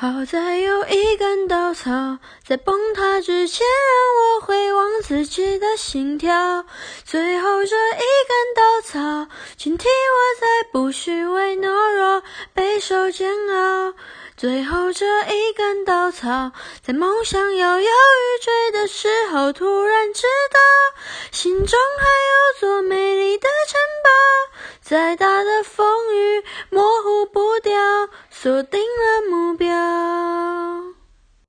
好在有一根稻草，在崩塌之前让我回望自己的心跳。最后这一根稻草，请替我再不虚伪懦弱，备受煎熬。最后这一根稻草，在梦想摇摇欲坠的时候，突然知道，心中还有座美丽的城堡。再大的风雨，模糊不掉，锁定了目标。